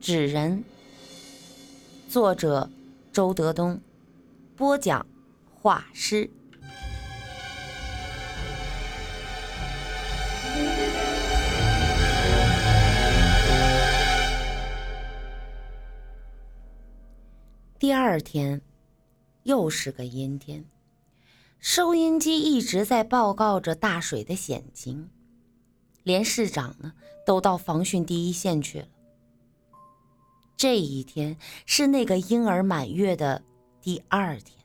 纸人，作者周德东，播讲画师。第二天，又是个阴天，收音机一直在报告着大水的险情，连市长呢都到防汛第一线去了。这一天是那个婴儿满月的第二天，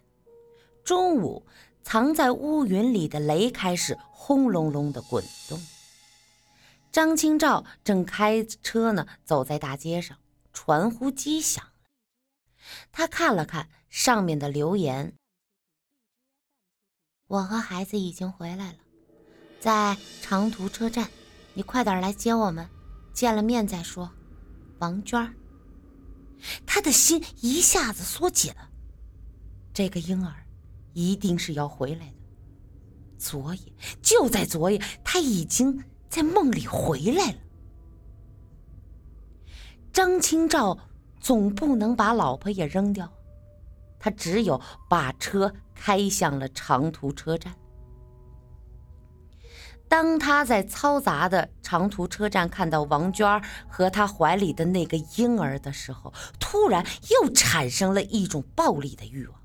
中午，藏在乌云里的雷开始轰隆隆的滚动。张清照正开车呢，走在大街上，传呼机响了。他看了看上面的留言：“我和孩子已经回来了，在长途车站，你快点来接我们，见了面再说。”王娟。他的心一下子缩紧了。这个婴儿一定是要回来的。昨夜，就在昨夜，他已经在梦里回来了。张清照总不能把老婆也扔掉，他只有把车开向了长途车站。当他在嘈杂的长途车站看到王娟和他怀里的那个婴儿的时候，突然又产生了一种暴力的欲望。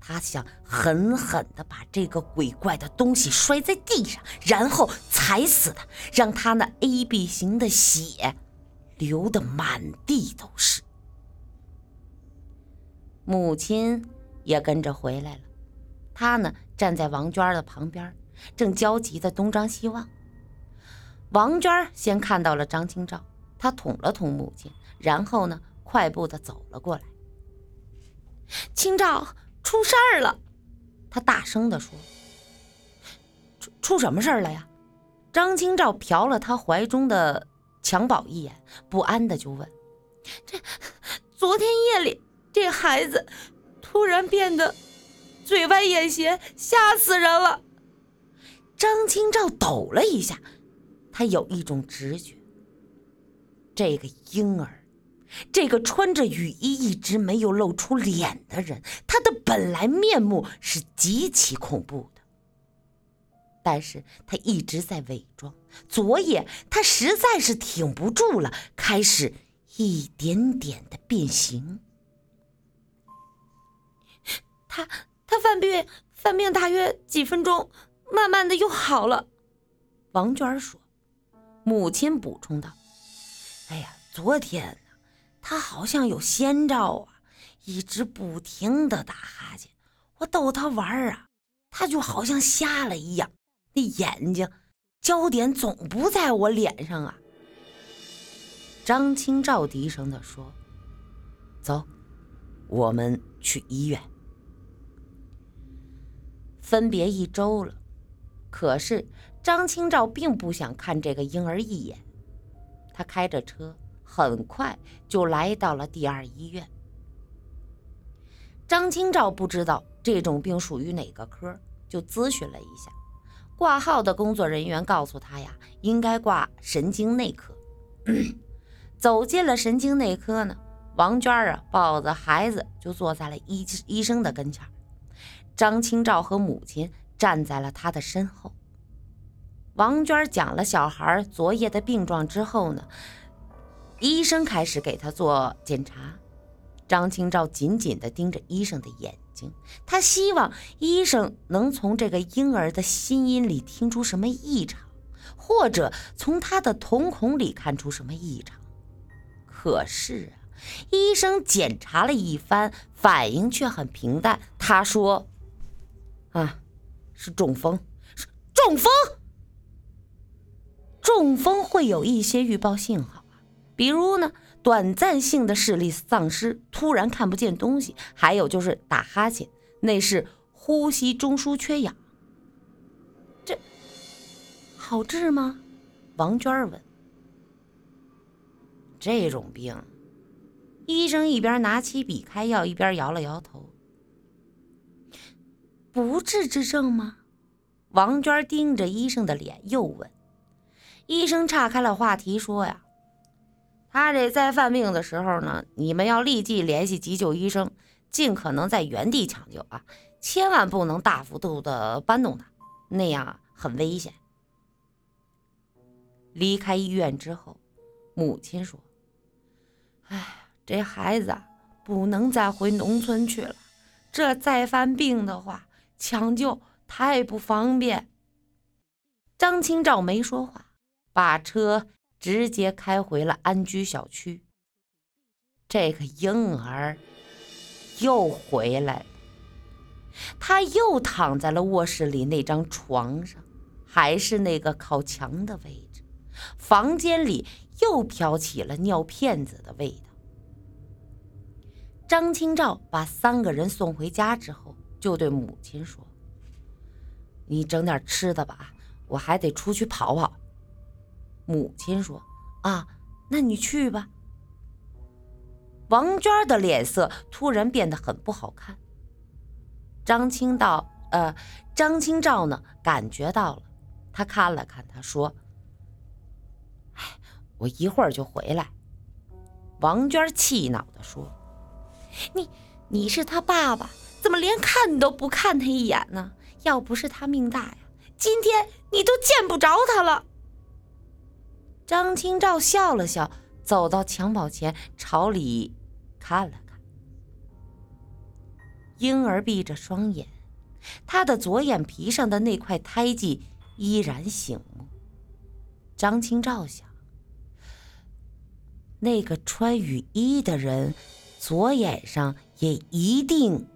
他想狠狠地把这个鬼怪的东西摔在地上，然后踩死他，让他那 A B 型的血流得满地都是。母亲也跟着回来了，她呢站在王娟的旁边。正焦急地东张西望，王娟先看到了张清照，她捅了捅母亲，然后呢，快步地走了过来。清照，出事儿了！她大声地说：“出出什么事儿了呀？”张清照瞟了她怀中的襁褓一眼，不安地就问：“这昨天夜里，这孩子突然变得嘴歪眼斜，吓死人了。”张清照抖了一下，他有一种直觉：这个婴儿，这个穿着雨衣一直没有露出脸的人，他的本来面目是极其恐怖的。但是他一直在伪装。昨夜他实在是挺不住了，开始一点点的变形。他他犯病，犯病大约几分钟。慢慢的又好了，王娟说。母亲补充道：“哎呀，昨天呢，他好像有先兆啊，一直不停的打哈欠。我逗他玩儿啊，他就好像瞎了一样，那眼睛焦点总不在我脸上啊。”张清照低声的说：“走，我们去医院。”分别一周了。可是张清照并不想看这个婴儿一眼，他开着车，很快就来到了第二医院。张清照不知道这种病属于哪个科，就咨询了一下，挂号的工作人员告诉他呀，应该挂神经内科。走进了神经内科呢，王娟啊抱着孩子就坐在了医医生的跟前，张清照和母亲。站在了他的身后。王娟讲了小孩昨夜的病状之后呢，医生开始给他做检查。张清照紧紧地盯着医生的眼睛，他希望医生能从这个婴儿的心音里听出什么异常，或者从他的瞳孔里看出什么异常。可是啊，医生检查了一番，反应却很平淡。他说：“啊。”是中风，是中风。中风会有一些预报信号啊，比如呢，短暂性的视力丧失，突然看不见东西；还有就是打哈欠，那是呼吸中枢缺氧。这好治吗？王娟问。这种病，医生一边拿起笔开药，一边摇了摇头。不治之症吗？王娟盯着医生的脸，又问。医生岔开了话题说：“呀，他这在犯病的时候呢，你们要立即联系急救医生，尽可能在原地抢救啊，千万不能大幅度的搬动他，那样很危险。离开医院之后，母亲说：“哎，这孩子不能再回农村去了，这再犯病的话，抢救太不方便。”张清照没说话，把车直接开回了安居小区。这个婴儿又回来了，他又躺在了卧室里那张床上，还是那个靠墙的位置。房间里又飘起了尿片子的味道。张清照把三个人送回家之后，就对母亲说：“你整点吃的吧，我还得出去跑跑。”母亲说：“啊，那你去吧。”王娟的脸色突然变得很不好看。张清道，呃，张清照呢，感觉到了，他看了看，他说。我一会儿就回来。”王娟气恼地说，“你你是他爸爸，怎么连看都不看他一眼呢？要不是他命大呀，今天你都见不着他了。”张清照笑了笑，走到襁褓前，朝里看了看。婴儿闭着双眼，他的左眼皮上的那块胎记依然醒目。张清照想。那个穿雨衣的人，左眼上也一定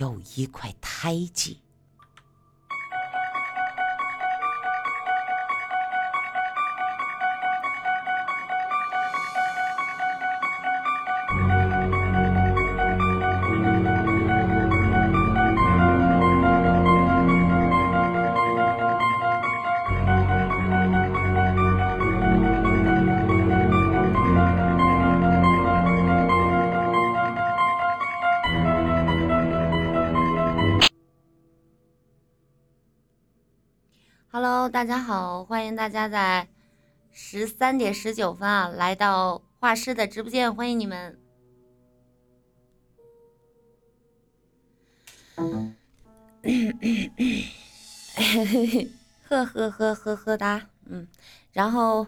有一块胎记。Hello，大家好，欢迎大家在十三点十九分啊来到画师的直播间，欢迎你们。呵呵呵呵呵哒，嗯，然后